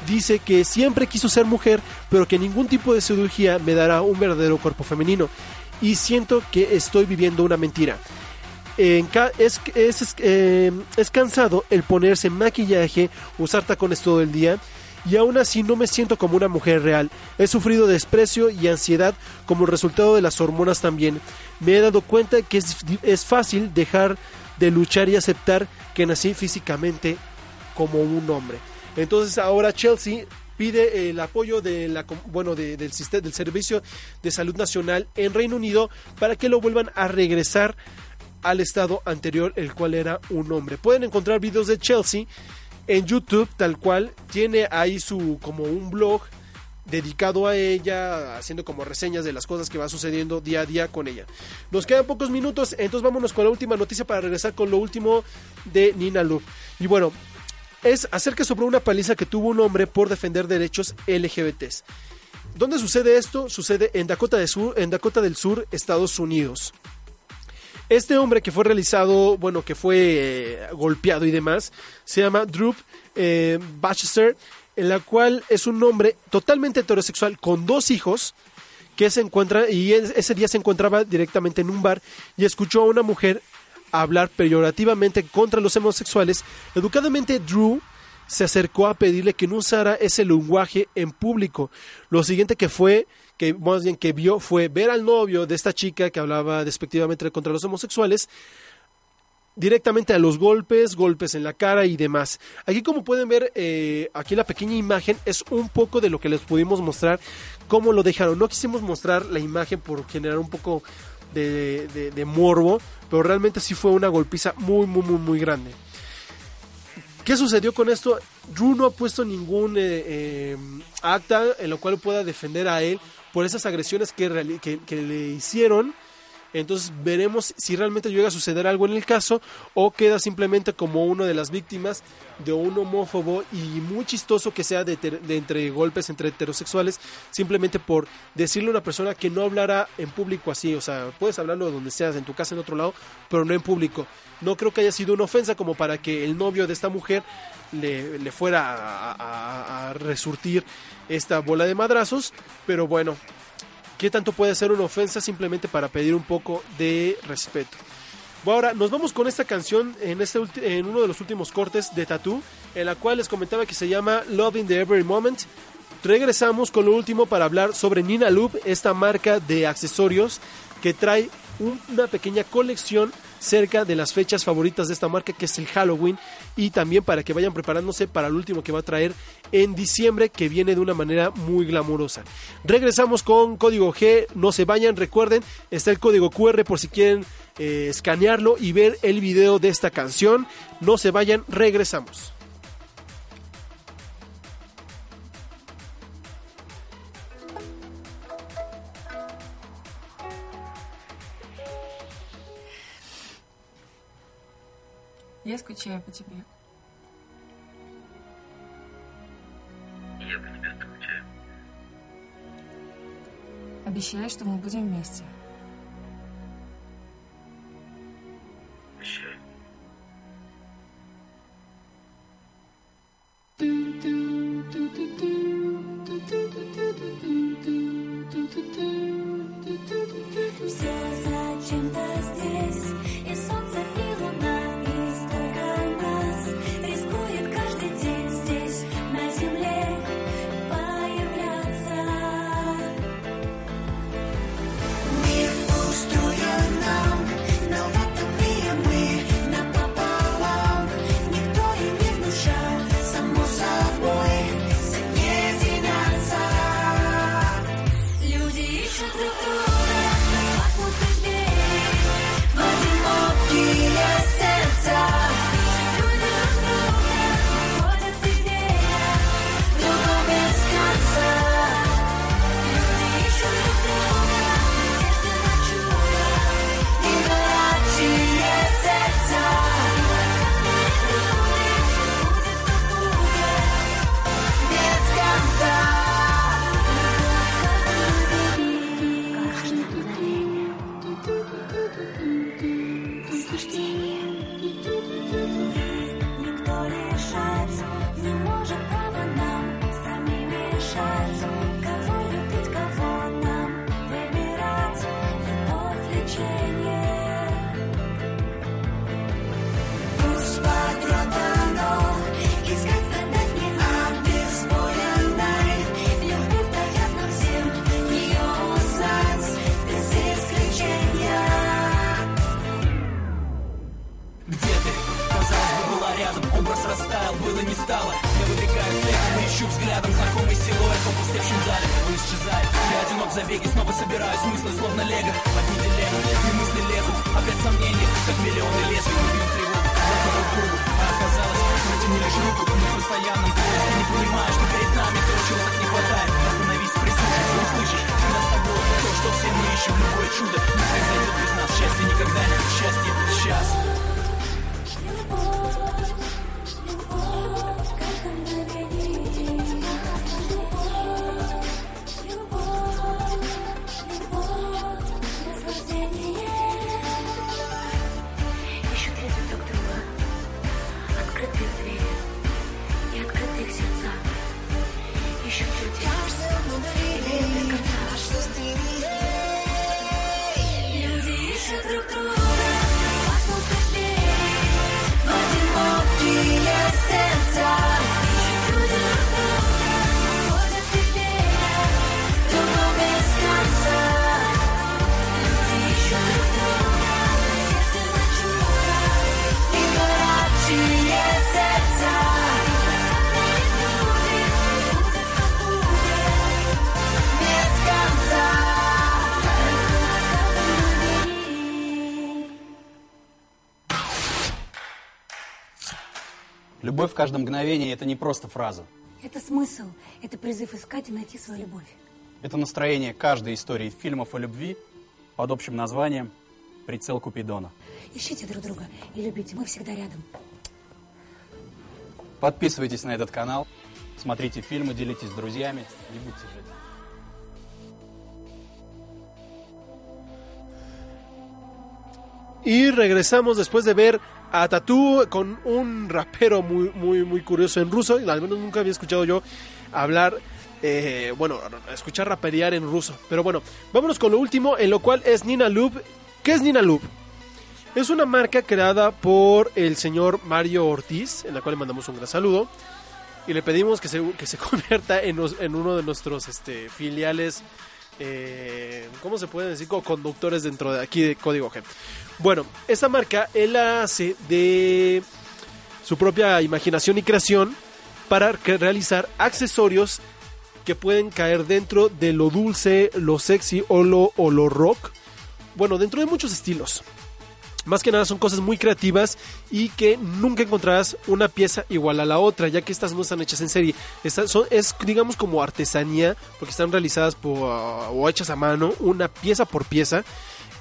B: dice que siempre quiso ser mujer, pero que ningún tipo de cirugía me dará un verdadero cuerpo femenino. Y siento que estoy viviendo una mentira. Es, es, es, cansado el ponerse maquillaje, usar tacones todo el día y aún así no me siento como una mujer real. He sufrido desprecio y ansiedad como resultado de las hormonas también. Me he dado cuenta que es, fácil dejar de luchar y aceptar que nací físicamente como un hombre. Entonces ahora Chelsea pide el apoyo de bueno, del Servicio de Salud Nacional en Reino Unido para que lo vuelvan a regresar al estado anterior, el cual era un hombre. Pueden encontrar videos de Chelsea en YouTube, tal cual. Tiene ahí su como un blog dedicado a ella, haciendo como reseñas de las cosas que va sucediendo día a día con ella. Nos quedan pocos minutos, entonces vámonos con la última noticia para regresar con lo último de Nina Loop. Y bueno, es acerca sobre una paliza que tuvo un hombre por defender derechos LGBTs. ¿Dónde sucede esto? Sucede en Dakota, del Sur, en Dakota del Sur, Estados Unidos. Este hombre que fue realizado, bueno, que fue eh, golpeado y demás, se llama Drew eh, en la cual es un hombre totalmente heterosexual con dos hijos que se encuentra y es- ese día se encontraba directamente en un bar y escuchó a una mujer hablar peyorativamente contra los homosexuales. Educadamente Drew se acercó a pedirle que no usara ese lenguaje en público. Lo siguiente que fue, que más bien que vio, fue ver al novio de esta chica que hablaba despectivamente contra los homosexuales directamente a los golpes, golpes en la cara y demás. Aquí como pueden ver, eh, aquí la pequeña imagen es un poco de lo que les pudimos mostrar, cómo lo dejaron. No quisimos mostrar la imagen por generar un poco de, de- de morbo, pero realmente sí fue una golpiza muy, muy, muy, muy grande. ¿Qué sucedió con esto? Drew no ha puesto ningún eh, eh, acta en lo cual pueda defender a él por esas agresiones que, le hicieron. Entonces veremos si realmente llega a suceder algo en el caso o queda simplemente como una de las víctimas de un homófobo y muy chistoso que sea de, de entre golpes entre heterosexuales simplemente por decirle a una persona que no hablara en público así, o sea, puedes hablarlo donde seas, en tu casa, en otro lado, pero no en público. No creo que haya sido una ofensa como para que el novio de esta mujer le, le fuera a, a- a resurtir esta bola de madrazos, pero bueno, ¿Qué tanto puede ser una ofensa simplemente para pedir un poco de respeto? Bueno, ahora nos vamos con esta canción en, este en uno de los últimos cortes de Tattoo, en la cual les comentaba que se llama Love in the Every Moment. Regresamos con lo último para hablar sobre Nina Loop, esta marca de accesorios que trae un- una pequeña colección cerca de las fechas favoritas de esta marca que es el Halloween y también para que vayan preparándose para el último que va a traer en diciembre que viene de una manera muy glamurosa. Regresamos con código G, no se vayan, recuerden, está el código QR por si quieren eh, escanearlo y ver el video de esta canción. No se vayan, regresamos.
E: Я скучаю по тебе.
F: Я по тебе скучаю.
E: Обещаю, что мы будем вместе.
F: Обещаю.
G: Все чудо. Не
H: произойдет без нас. Счастье никогда не счастье сейчас
G: Любовь в
H: каждом мгновении – это не просто фраза.
I: Это смысл, это призыв искать и найти свою любовь.
H: Это настроение каждой истории фильмов о любви под общим названием «Прицел Купидона».
I: Ищите друг друга и любите, мы всегда рядом.
H: Подписывайтесь на этот канал, смотрите фильмы, делитесь с друзьями, не будьте жить.
B: Y regresamos después de ver a Tatú con un rapero muy, muy, muy curioso en ruso. Y al menos nunca había escuchado yo hablar, eh, bueno, escuchar raperear en ruso. Pero bueno, vámonos con lo último, en lo cual es Nina Loop. ¿Qué es Nina Loop? Es una marca creada por el señor Mario Ortiz, en la cual le mandamos un gran saludo. Y le pedimos que se, que se convierta en, en uno de nuestros este, filiales, eh, ¿cómo se puede decir? Co- Conductores dentro de aquí de Código G. Bueno, esta marca él la hace de su propia imaginación y creación para realizar accesorios que pueden caer dentro de lo dulce, lo sexy o lo, o lo rock. Bueno, dentro de muchos estilos. Más que nada son cosas muy creativas y que nunca encontrarás una pieza igual a la otra, ya que estas no están hechas en serie. Estas son, es, digamos, como artesanía, porque están realizadas o hechas a mano, una pieza por pieza,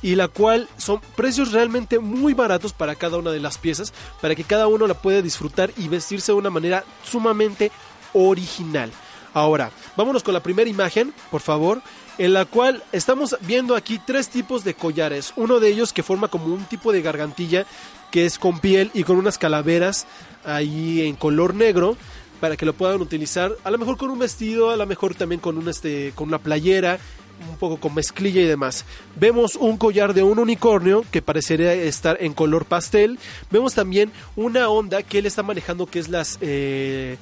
B: y la cual son precios realmente muy baratos para cada una de las piezas, para que cada uno la pueda disfrutar y vestirse de una manera sumamente original. Ahora, vámonos con la primera imagen, por favor, en la cual estamos viendo aquí tres tipos de collares. Uno de ellos que forma como un tipo de gargantilla que es con piel y con unas calaveras ahí en color negro para que lo puedan utilizar a lo mejor con un vestido, a lo mejor también con un este con una playera, un poco con mezclilla y demás. Vemos un collar de un unicornio que parecería estar en color pastel. Vemos también una onda que él está manejando que es las eh,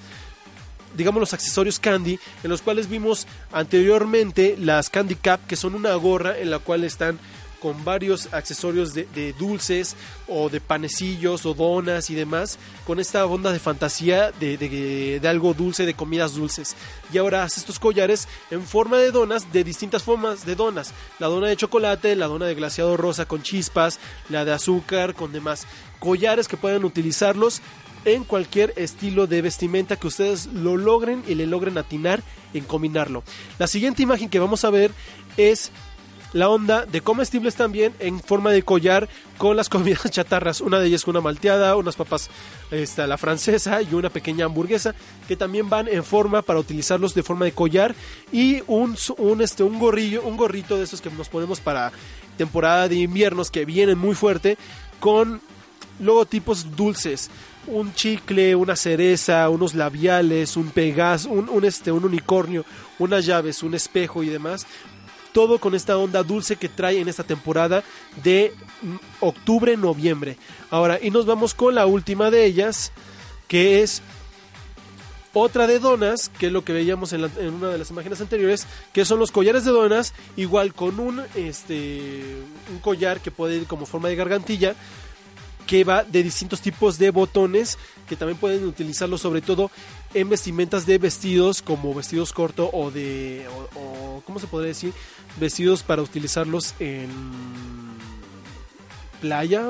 B: digamos los accesorios candy en los cuales vimos anteriormente las candy cap que son una gorra en la cual están con varios accesorios de, dulces o de panecillos o donas y demás con esta onda de fantasía de, de- de algo dulce de comidas dulces. Y ahora hace estos collares en forma de donas de distintas formas de donas. La dona de chocolate la dona de glaseado rosa con chispas la de azúcar con demás. Collares que pueden utilizarlos en cualquier estilo de vestimenta que ustedes lo logren y le logren atinar en combinarlo. La siguiente imagen que vamos a ver es la onda de comestibles también en forma de collar con las comidas chatarras. Una de ellas con una malteada, unas papas esta, la francesa y una pequeña hamburguesa que también van en forma para utilizarlos de forma de collar y un, un, este, un un gorrito de esos que nos ponemos para temporada de inviernos que vienen muy fuerte con logotipos dulces, un chicle, una cereza, unos labiales, un pegas, un, un, este, un unicornio, unas llaves, un espejo y demás. Todo con esta onda dulce que trae en esta temporada de mm, octubre-noviembre. Ahora, y nos vamos con la última de ellas, que es otra de donas, que es lo que veíamos en, una de las imágenes anteriores, que son los collares de donas, igual con un, este, un collar que puede ir como forma de gargantilla, que va de distintos tipos de botones, que también pueden utilizarlo sobre todo en vestimentas de vestidos, como vestidos cortos o de, o, o, ¿cómo se podría decir? Vestidos para utilizarlos en playa,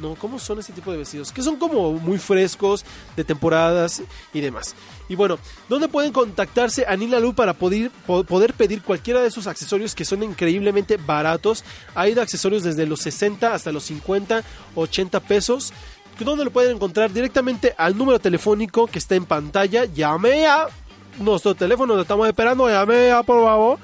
B: no, ¿cómo son este tipo de vestidos? Que son como muy frescos, de temporadas y demás. Y bueno, ¿dónde pueden contactarse a Nina Lu para poder, po- poder pedir cualquiera de esos accesorios que son increíblemente baratos? Hay de accesorios desde los 60 hasta los 50, 80 pesos. ¿Dónde lo pueden encontrar? Directamente al número telefónico que está en pantalla. Llame a nuestro teléfono, lo estamos esperando. Llame ya, por favor.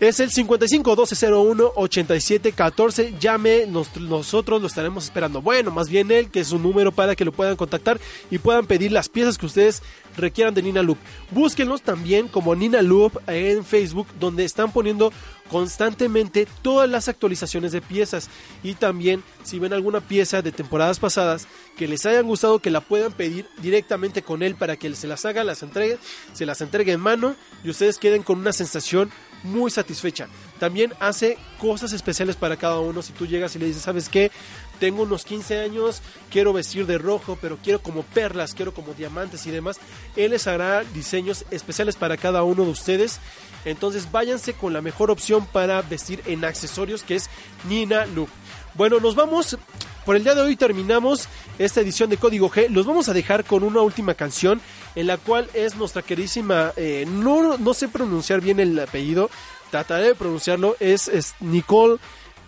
B: Es el 55 1201 87 14. Llame, nos- nosotros lo estaremos esperando. Bueno, más bien él, que es un número para que lo puedan contactar y puedan pedir las piezas que ustedes requieran de Nina Loop. Búsquenlos también como Nina Loop en Facebook, donde están poniendo constantemente todas las actualizaciones de piezas. Y también, si ven alguna pieza de temporadas pasadas que les hayan gustado, que la puedan pedir directamente con él para que se las haga, las entregue, se las entregue en mano y ustedes queden con una sensación muy satisfecha. También hace cosas especiales para cada uno. Si tú llegas y le dices, ¿sabes qué? Tengo unos 15 años, quiero vestir de rojo, pero quiero como perlas, quiero como diamantes y demás. Él les hará diseños especiales para cada uno de ustedes. Entonces váyanse con la mejor opción para vestir en accesorios, que es Nina Look. Bueno, nos vamos. Por el día de hoy terminamos esta edición de Código G. Los vamos a dejar con una última canción en la cual es nuestra queridísima, eh, no, no sé pronunciar bien el apellido, trataré de pronunciarlo, es, Nicole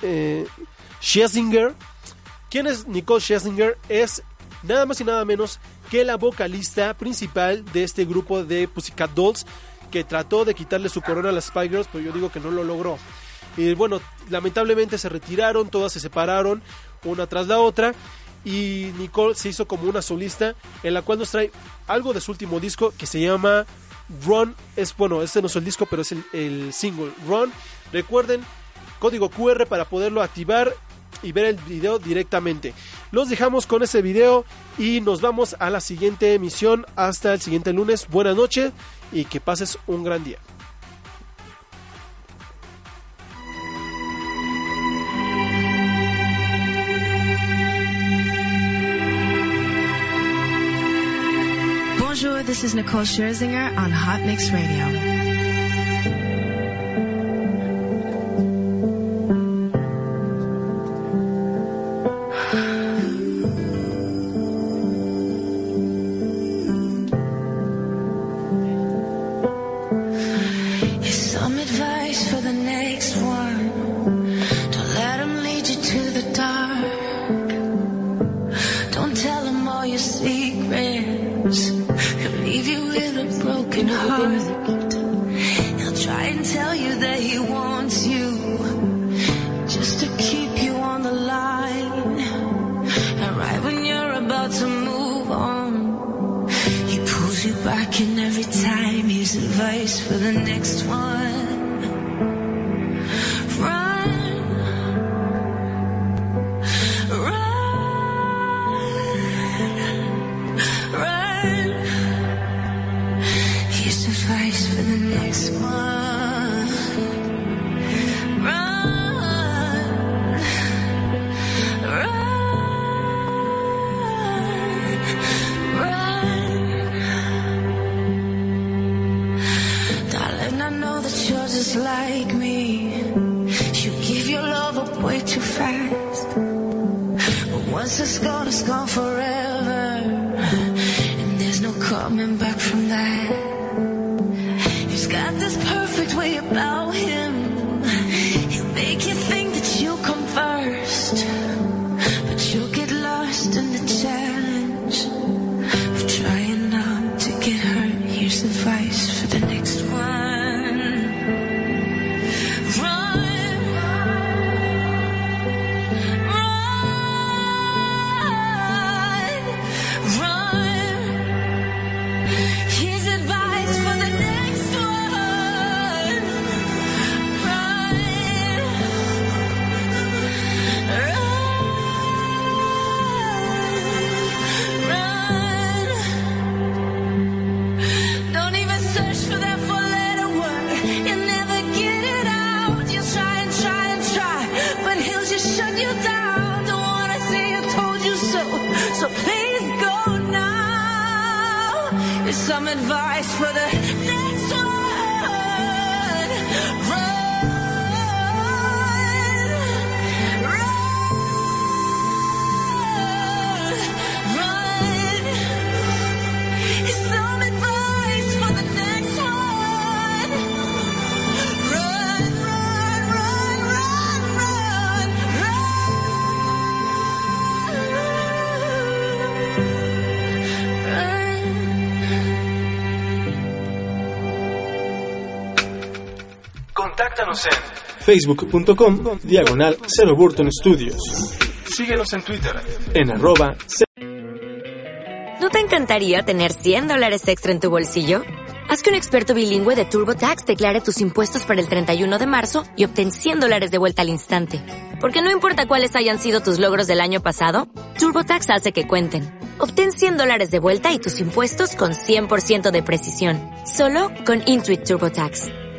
B: eh, Scherzinger. ¿Quién es Nicole Scherzinger? Es nada más y nada menos que la vocalista principal de este grupo de Pussycat Dolls que trató de quitarle su corona a las Spice Girls, pero yo digo que no lo logró. Y bueno, lamentablemente se retiraron, todas se separaron, una tras la otra. Y Nicole se hizo como una solista en la cual nos trae algo de su último disco que se llama Run. Es bueno, este no es el disco, pero es el, el single Run. Recuerden, código QR para poderlo activar y ver el video directamente. Los dejamos con ese video y nos vamos a la siguiente emisión. Hasta el siguiente lunes. Buenas noches y que pases un gran día.
J: Bonjour, this is Nicole Scherzinger on Hot Mix Radio.
K: Facebook.com diagonal Cero Burton Studios. Síguenos en Twitter en arroba
L: ¿No te encantaría tener 100 dólares extra en tu bolsillo? Haz que un experto bilingüe de TurboTax declare tus impuestos para el 31 de marzo y obtén 100 dólares de vuelta al instante. Porque no importa cuáles hayan sido tus logros del año pasado, TurboTax hace que cuenten. Obtén 100 dólares de vuelta y tus impuestos con 100% de precisión, solo con Intuit TurboTax.